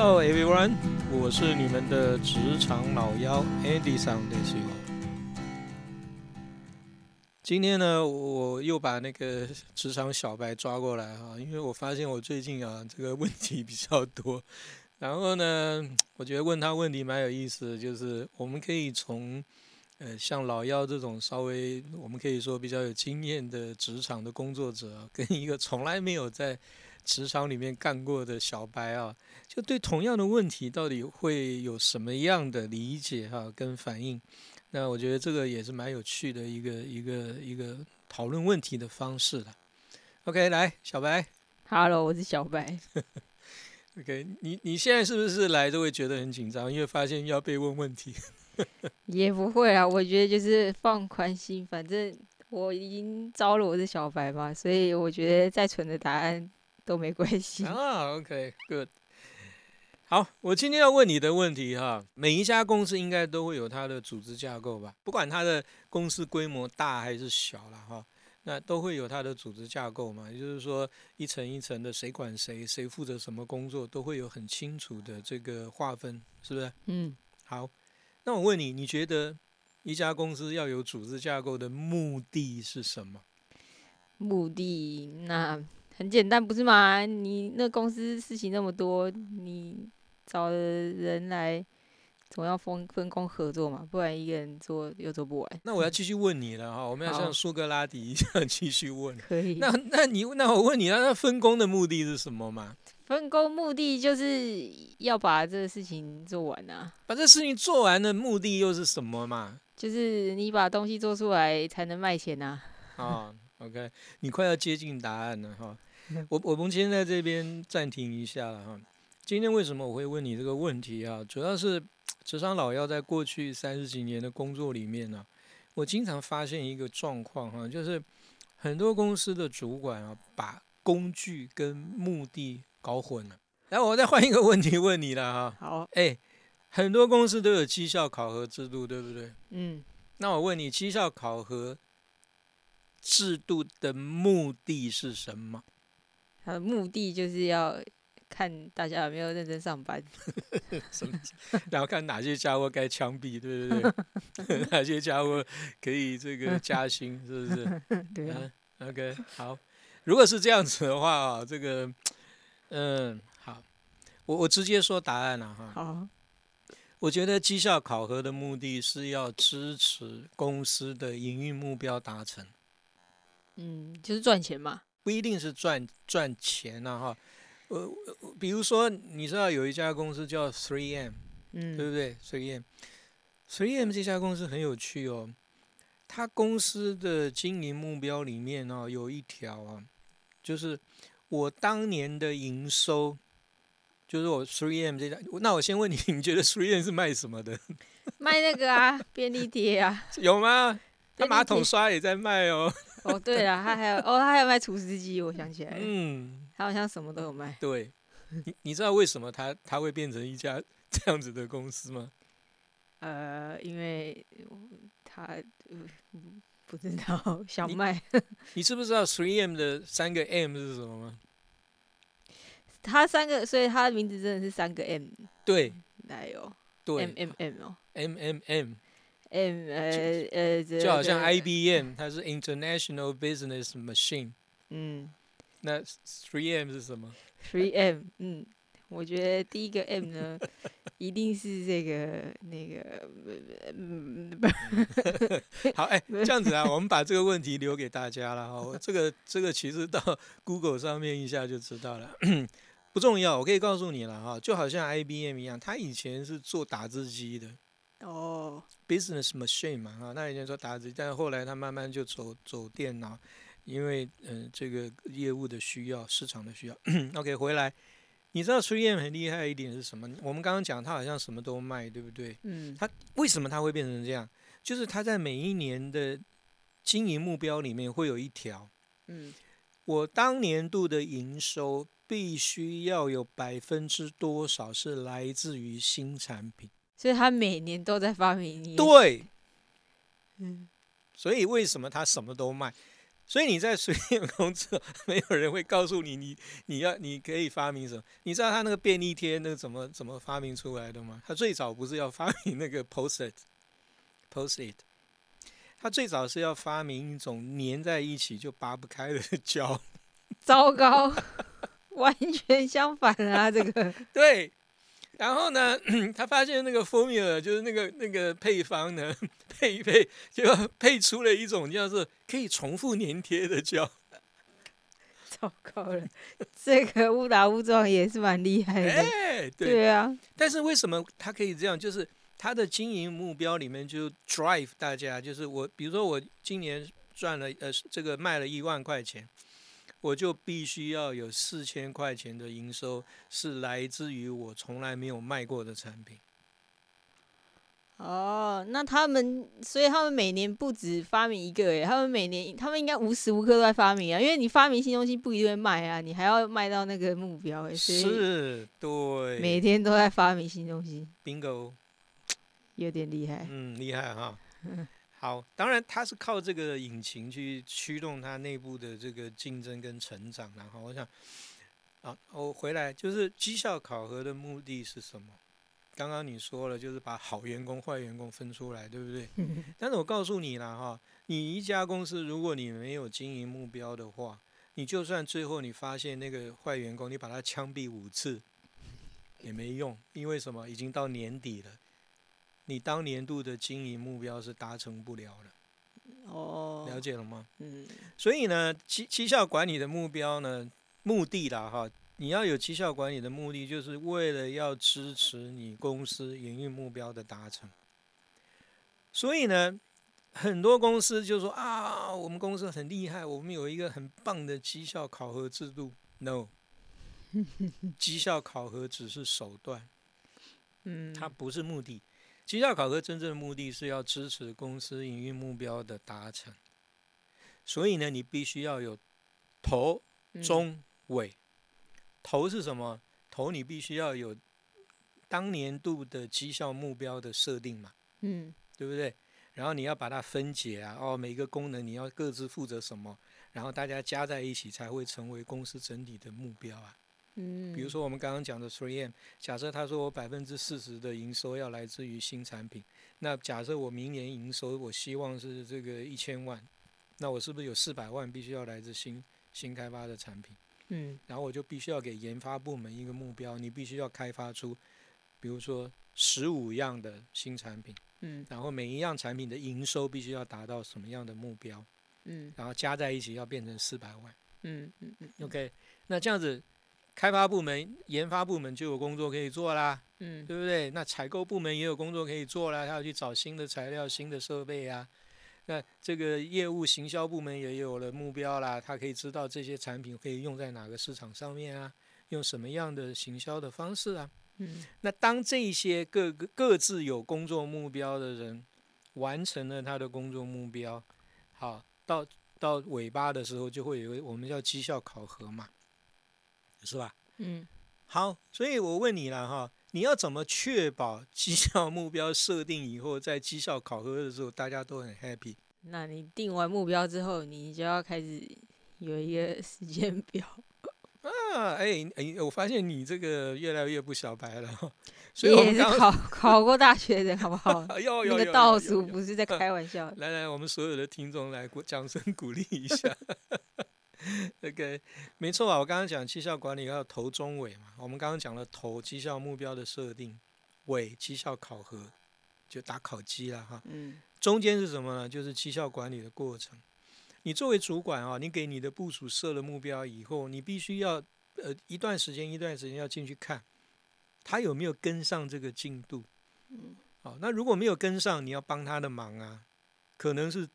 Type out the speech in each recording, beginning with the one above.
Hello everyone，我是你们的职场老妖 Andy 桑德西欧。今天呢，我又把那个职场小白抓过来哈，因为我发现我最近啊这个问题比较多，然后呢，我觉得问他问题蛮有意思，就是我们可以从呃像老妖这种稍微我们可以说比较有经验的职场的工作者，跟一个从来没有在职场里面干过的小白啊，就对同样的问题到底会有什么样的理解哈、跟反应？那我觉得这个也是蛮有趣的一个一个一个讨论问题的方式了。OK，来，小白 Hello，我是小白。OK，你你现在是不是来都会觉得很紧张，因为发现要被问问题？也不会啊，我觉得就是放宽心，反正我已经招了我是小白嘛，所以我觉得再蠢的答案都没关系。啊，OK，good。好，我今天要问你的问题哈，每一家公司应该都会有它的组织架构吧，不管它的公司规模大还是小了哈，那都会有它的组织架构嘛，也就是说一层一层的，谁管谁，谁负责什么工作，都会有很清楚的这个划分，是不是？嗯，好，那我问你，你觉得一家公司要有组织架构的目的是什么？目的那很简单，不是吗？你那公司事情那么多，你找的人来，总要分分工合作嘛，不然一个人做又做不完。那我要继续问你了哈，我们要像苏格拉底一样继续问。可以。那那你那我问你，那那分工的目的是什么嘛？分工目的就是要把这个事情做完啊。把这事情做完的目的又是什么嘛？就是你把东西做出来才能卖钱呐、啊，OK，你快要接近答案了哈。我我们先在这边暂停一下了哈。今天为什么我会问你这个问题啊？主要是职场老妖在过去三十几年的工作里面呢、我经常发现一个状况哈，就是很多公司的主管啊，把工具跟目的搞混了。来，我再换一个问题问你了哈。好，哎，很多公司都有绩效考核制度，对不对？嗯，那我问你，绩效考核制度的目的是什么？它的目的就是要看大家有没有认真上班。什么？然后看哪些家伙该枪毙，对不对？哪些家伙可以这个加薪，是不是？对，OK，好。如果是这样子的话啊，这个，嗯，好，我我直接说答案了哈。好，我觉得绩效考核的目的是要支持公司的营运目标达成。嗯，就是赚钱嘛。不一定是赚赚钱啊哈，呃，呃比如说你知道有一家公司叫 Three M，嗯对嗯不对？Three M，Three M 这家公司很有趣哦，它公司的经营目标里面哦有一条啊，就是我当年的营收，就是我 Three M 这家，那我先问你，你觉得 Three M 是卖什么的？卖那个啊，便利贴啊。有吗？它马桶刷也在卖哦。哦，对了，他还有哦，他还有卖厨师机，我想起来了，嗯，他好像什么都有卖。对，你你知道为什么他他会变成一家 这样子的公司吗？呃，因为他呃不知道想你卖，你知不知道 Three M 的三个 M 是什么吗？他三个，所以他的名字真的是三个 M 对来哦对，M M M 哦 M M M，，M 呃呃，就好像 IBM，它是 International Business Machine，嗯那 Three M 是什么？，Three M，嗯，我觉得第一个 M 呢，一定是这个那个，好，哎、这样子啊，我们把这个问题留给大家了哈。这个这个其实到 Google 上面一下就知道了，不重要。我可以告诉你了哈，就好像 IBM 一样，它以前是做打字机的哦，business machine 嘛哈，那以前说打字，但是后来他慢慢就走走电脑，因为嗯、呃这个业务的需要，市场的需要。OK，回来。你知道 3M 很厉害一点是什么？我们刚刚讲他好像什么都卖，对不对？嗯他为什么他会变成这样？就是他在每一年的经营目标里面会有一条，嗯，我当年度的营收必须要有百分之多少是来自于新产品。所以他每年都在发明对，嗯所以为什么他什么都卖？所以你在水电工作，没有人会告诉你，你你要你可以发明什么？你知道他那个便利贴那个怎么怎么发明出来的吗？他最早不是要发明那个 post-it，post-it，他最早是要发明一种粘在一起就拔不开的胶。糟糕，完全相反啊！这个对。然后呢，他发现那个 formula 就是那个那个配方呢，配一配就配出了一种叫做可以重复粘贴的胶。糟糕了，这个误打误撞也是蛮厉害的。哎，对啊。但是为什么他可以这样？就是他的经营目标里面就 drive 大家，就是我比如说我今年赚了呃这个卖了一万块钱。我就必须要有四千块钱的营收，是来自于我从来没有卖过的产品。哦，那他们，所以他们每年不止发明一个，诶，他们每年，他们应该无时无刻都在发明啊，因为你发明新东西不一定会卖啊，你还要卖到那个目标，是，对，每天都在发明新东西，bingo，有点厉害，嗯，厉害哈。好，当然它是靠这个引擎去驱动它内部的这个竞争跟成长。然后我想，啊，我回来就是绩效考核的目的是什么？刚刚你说了，就是把好员工、坏员工分出来，对不对？但是我告诉你了哈，你一家公司如果你没有经营目标的话，你就算最后你发现那个坏员工，你把他枪毙五次也没用，因为什么？已经到年底了。你当年度的经营目标是达成不了的，哦，了解了吗？嗯，所以呢，绩绩效管理的目标呢，目的啦哈，你要有绩效管理的目的，就是为了要支持你公司营运目标的达成。所以呢，很多公司就说啊，我们公司很厉害，我们有一个很棒的绩效考核制度。No，绩效考核只是手段，嗯，它不是目的。绩效考核真正的目的是要支持公司营运目标的达成，所以呢，你必须要有头、中、尾。头是什么？头你必须要有当年度的绩效目标的设定嘛，嗯，对不对？然后你要把它分解啊，哦，每个功能你要各自负责什么，然后大家加在一起才会成为公司整体的目标啊。嗯，比如说我们刚刚讲的 Three M，假设他说我百分之四十的营收要来自于新产品，那假设我明年营收我希望是这个一千万，那我是不是有四百万必须要来自新新开发的产品？嗯，然后我就必须要给研发部门一个目标，你必须要开发出，比如说十五样的新产品，嗯，然后每一样产品的营收必须要达到什么样的目标？嗯，然后加在一起要变成四百万。嗯嗯嗯，OK，那这样子。开发部门、研发部门就有工作可以做啦，嗯，对不对？那采购部门也有工作可以做啦，他要去找新的材料、新的设备啊。那这个业务行销部门也有了目标啦，他可以知道这些产品可以用在哪个市场上面啊，用什么样的行销的方式啊。嗯，那当这些各个各自有工作目标的人完成了他的工作目标，好，到到尾巴的时候就会有我们叫绩效考核嘛。是吧？嗯，好，所以我问你了哈，你要怎么确保绩效目标设定以后，在绩效考核的时候，大家都很 happy？那你定完目标之后，你就要开始有一个时间表。啊，哎哎，我发现你这个越来越不小白了，所以也是考考过大学的，好不好？有那个倒数不是在开玩笑。来来，我们所有的听众来鼓掌声鼓励一下。OK，没错啊，我刚刚讲绩效管理要头中尾嘛。我们刚刚讲了头绩效目标的设定，尾绩效考核就打考绩了哈。嗯。中间是什么呢？就是绩效管理的过程。你作为主管啊，你给你的部署设了目标以后，你必须要呃一段时间一段时间要进去看，他有没有跟上这个进度。嗯。好，那如果没有跟上，你要帮他的忙啊，可能是。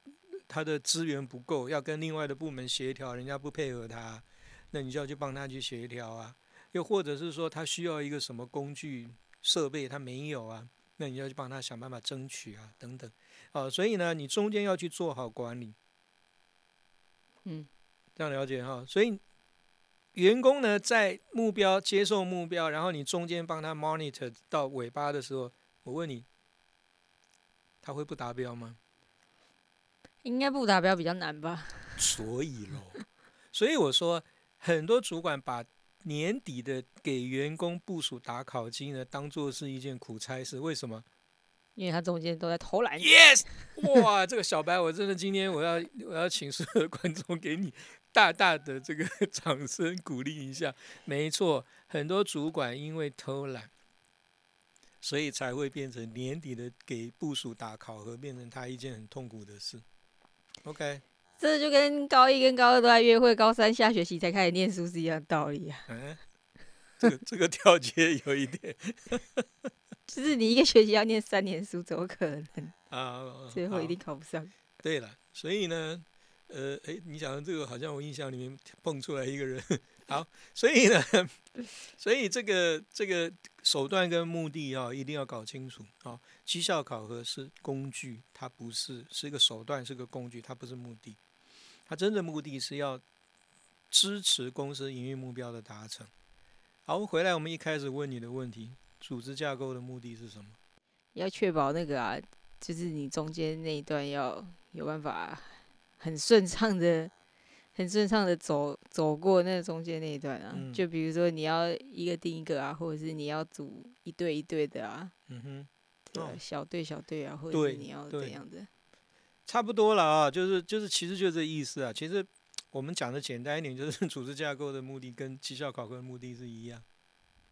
他的资源不够，要跟另外的部门协调，人家不配合他，那你就要去帮他去协调啊。又或者是说他需要一个什么工具设备，他没有啊，那你要去帮他想办法争取啊，等等。啊，所以呢，你中间要去做好管理。嗯，这样了解哈。所以员工呢，在目标接受目标，然后你中间帮他 monitor 到尾巴的时候，我问你，他会不达标吗？应该不达标比较难吧？所以喽，所以我说，很多主管把年底的给员工部署打考金呢，当做是一件苦差事。为什么因为他中间都在偷懒。？Yes，哇，这个小白，我真的今天我要我要请所有的观众给你大大的这个掌声鼓励一下。没错，很多主管因为偷懒，所以才会变成年底的给部署打考核，变成他一件很痛苦的事。OK，这就跟高一跟高二都在约会，高三下学期才开始念书是一样的道理啊。嗯，这个这个跳接有一点 就是你一个学期要念三年书，怎么可能啊，最后一定考不上？对了，所以呢，呃，诶，你讲的这个好像我印象里面蹦出来一个人，好，所以呢，所以这个这个手段跟目的啊、一定要搞清楚啊、绩效考核是工具，它不是是一个手段，是个工具，它不是目的。它真正目的是要支持公司营运目标的达成。好，我们回来我们一开始问你的问题，组织架构的目的是什么？要确保那个啊，就是你中间那一段要有办法很顺畅的、很顺畅的走走过那中间那一段啊。嗯就比如说你要一个定一个啊，或者是你要组一对一对的啊，嗯哼。对啊哦小队小队啊，或者是你要怎样的？差不多了啊，就是就是，其实就这意思啊。其实我们讲的简单一点，就是 组织架构的目的跟绩效考核的目的是一样，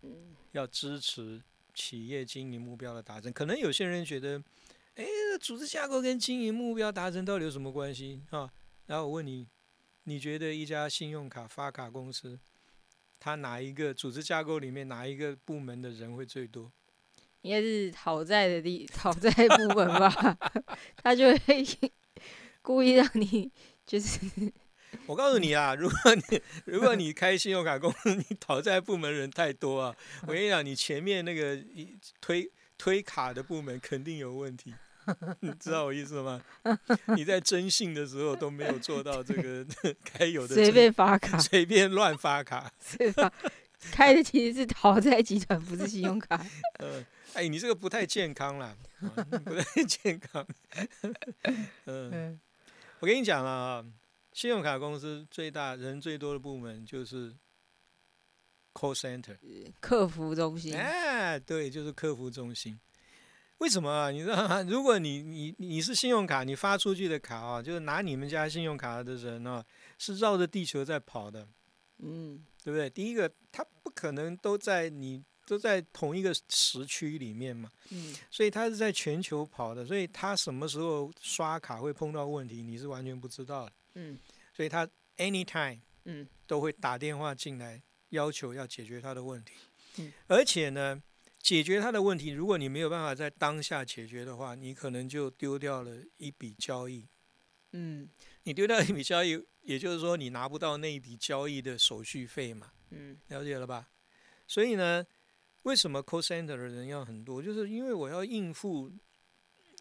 嗯，要支持企业经营目标的达成。可能有些人觉得，哎，组织架构跟经营目标达成到底有什么关系啊？然后我问你，你觉得一家信用卡发卡公司，它哪一个组织架构里面哪一个部门的人会最多？应该是讨债的地 讨债部门吧，他就会 故意让你就是我告诉你啊，如果你如果你开信用卡公司，你讨债部门人太多啊，我跟你讲，你前面那个一推推卡的部门肯定有问题，你知道我意思吗？你在征信的时候都没有做到这个 该有的随便发卡，随便乱发卡，随便发。开的其实是讨债集团，不是信用卡。嗯，哎，你这个不太健康啦，啊不太健康，嗯。嗯，我跟你讲了啊，信用卡公司最大人最多的部门就是 call center，客服中心，哎，对，就是客服中心。为什么啊？你知道吗？如果你你你是信用卡，你发出去的卡啊，就是拿你们家信用卡的人啊，是绕着地球在跑的，嗯，对不对？第一个，他不可能都在你都在同一个时区里面嘛，嗯，所以他是在全球跑的，所以他什么时候刷卡会碰到问题，你是完全不知道的。嗯，所以他 anytime 嗯，都会打电话进来，要求要解决他的问题。嗯而且呢，解决他的问题，如果你没有办法在当下解决的话，你可能就丢掉了一笔交易。嗯，你丢掉一笔交易，也就是说你拿不到那一笔交易的手续费嘛，嗯，了解了吧？所以呢，为什么 call center 的人要很多？就是因为我要应付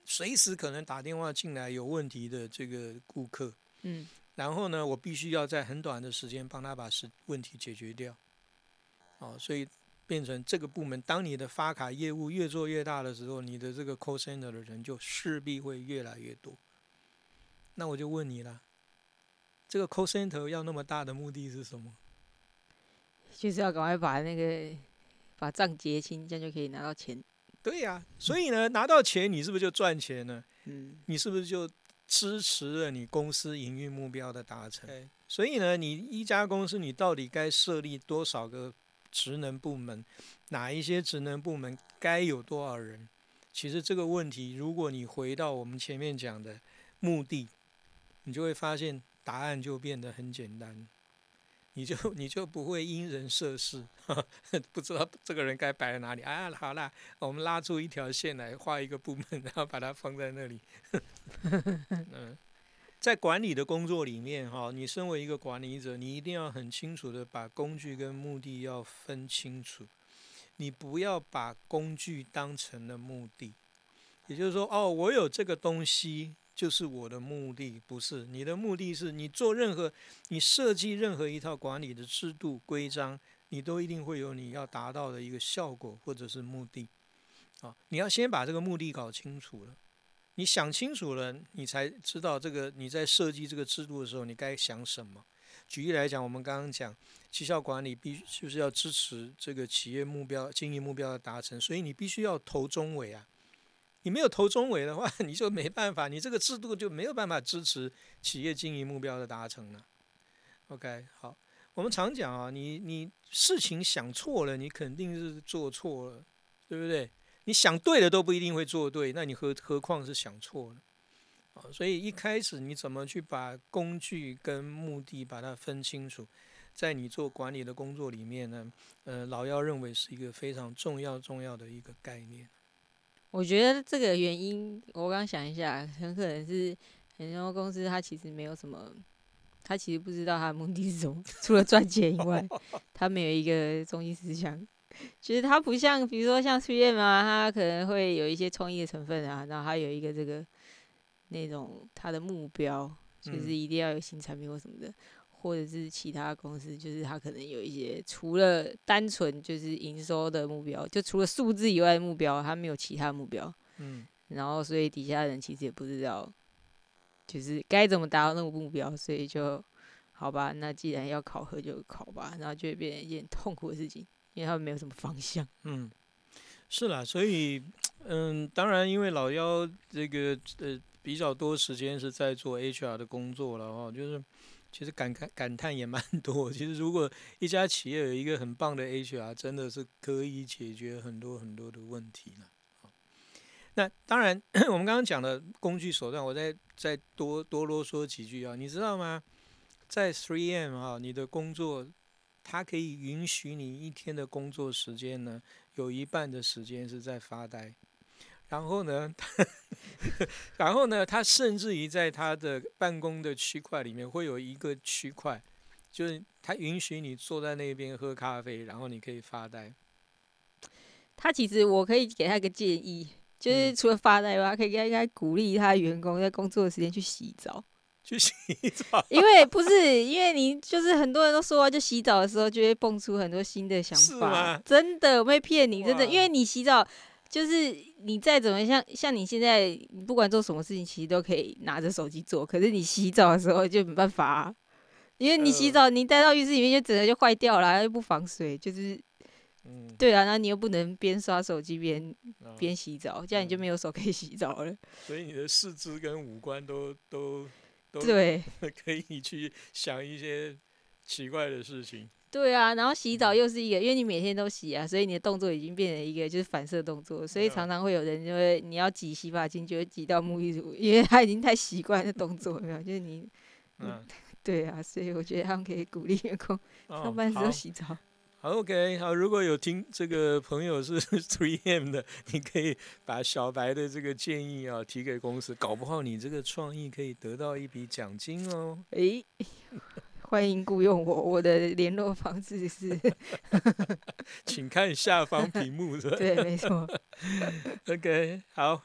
随时可能打电话进来有问题的这个顾客。嗯，然后呢，我必须要在很短的时间帮他把事问题解决掉。哦，所以变成这个部门，当你的发卡业务越做越大的时候，你的这个 call center 的人就势必会越来越多。那我就问你了，这个 call center 要那么大的目的是什么？就是要赶快把那个把账结清，这样就可以拿到钱。对呀、所以呢，拿到钱你是不是就赚钱了？嗯，你是不是就支持了你公司营运目标的达成？所以呢，你一家公司你到底该设立多少个职能部门？哪一些职能部门该有多少人？其实这个问题，如果你回到我们前面讲的目的，你就会发现答案就变得很简单。你就 你就不会因人设事，不知道这个人该摆在哪里啊？好啦，我们拉出一条线来，画一个部门，然后把它放在那里。嗯，在管理的工作里面，哈，你身为一个管理者，你一定要很清楚的把工具跟目的要分清楚。你不要把工具当成了目的，也就是说，哦，我有这个东西就是我的目的，不是你的目的是你做任何，你设计任何一套管理的制度规章，你都一定会有你要达到的一个效果或者是目的。啊，你要先把这个目的搞清楚了。你想清楚了，你才知道这个你在设计这个制度的时候，你该想什么。举例来讲，我们刚刚讲绩效管理必须就是要支持这个企业目标、经营目标的达成，所以你必须要头中尾啊。你没有投中尾的话，你就没办法，你这个制度就没有办法支持企业经营目标的达成了。OK，好，我们常讲啊，你你事情想错了，你肯定是做错了，对不对？你想对了都不一定会做对，那你何何况是想错了？啊，所以一开始你怎么去把工具跟目的把它分清楚，在你做管理的工作里面呢，呃，老幺认为是一个非常重要重要的一个概念。我觉得这个原因，我刚想一下，很可能是很多公司它其实没有什么，他其实不知道他的目的是什么，除了赚钱以外，他没有一个中心思想。其实它不像，比如说像 3M 啊，它可能会有一些创意的成分啊，然后他有一个这个。那种他的目标就是一定要有新产品或什么的，或者是其他公司，就是他可能有一些除了单纯就是营收的目标，就除了数字以外的目标，他没有其他目标。嗯，然后所以底下人其实也不知道，就是该怎么达到那个目标，所以就好吧，那既然要考核就考吧，然后就会变成一件痛苦的事情，因为他们没有什么方向。嗯，是啦，所以嗯，当然因为老幺这个呃。比较多时间是在做 HR 的工作了哈，就是其实感慨感叹也蛮多。其实如果一家企业有一个很棒的 HR，真的是可以解决很多很多的问题了。那当然，我们刚刚讲的工具手段，我再再多多啰嗦几句啊。你知道吗？在 3M 啊，你的工作它可以允许你一天的工作时间呢，有一半的时间是在发呆。然后呢，然后呢，他甚至于在他的办公的区块里面会有一个区块，就是他允许你坐在那边喝咖啡，然后你可以发呆。他其实我可以给他一个建议，就是除了发呆外，可以应该鼓励他员工在工作的时间去洗澡。去洗澡？因为不是因为你就是很多人都说，就洗澡的时候就会蹦出很多新的想法。真的，我没骗你，真的，因为你洗澡。就是你再怎么像像你现在，你不管做什么事情，其实都可以拿着手机做。可是你洗澡的时候就没办法，因为你洗澡，你带到浴室里面就整个就坏掉了，又不防水，就是，嗯，对啊，那你又不能边刷手机边边洗澡，这样你就没有手可以洗澡了。所以你的四肢跟五官都都都对，可以去想一些奇怪的事情。对啊，然后洗澡又是一个，因为你每天都洗啊，所以你的动作已经变成一个就是反射动作，所以常常会有人因为你要挤洗发精，就会挤到沐浴乳，因为他已经太习惯的动作，没有？就是你，嗯，对啊，所以我觉得他们可以鼓励员工 上班时候洗澡。好，OK，好，如果有听这个朋友是 Three M 的，你可以把小白的这个建议啊提给公司，搞不好你这个创意可以得到一笔奖金哦。诶。欢迎雇佣我，我的联络方式是，请看下方屏幕的。对，没错。OK，好，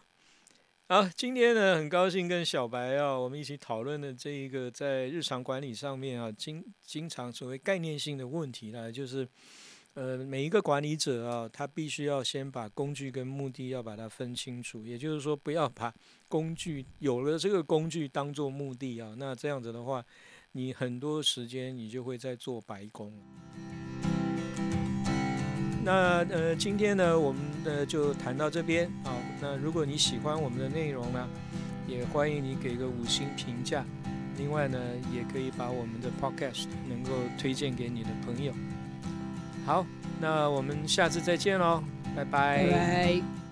好，今天呢，很高兴跟小白啊，我们一起讨论的这一个在日常管理上面啊，经经常所谓概念性的问题呢，就是呃，每一个管理者啊，他必须要先把工具跟目的要把它分清楚，也就是说，不要把工具有了这个工具当做目的啊，那这样子的话。你很多时间你就会在做白工。那呃，今天呢，我们呢就谈到这边啊。那如果你喜欢我们的内容呢，也欢迎你给个五星评价。另外呢，也可以把我们的 Podcast 能够推荐给你的朋友。好，那我们下次再见喽，拜拜。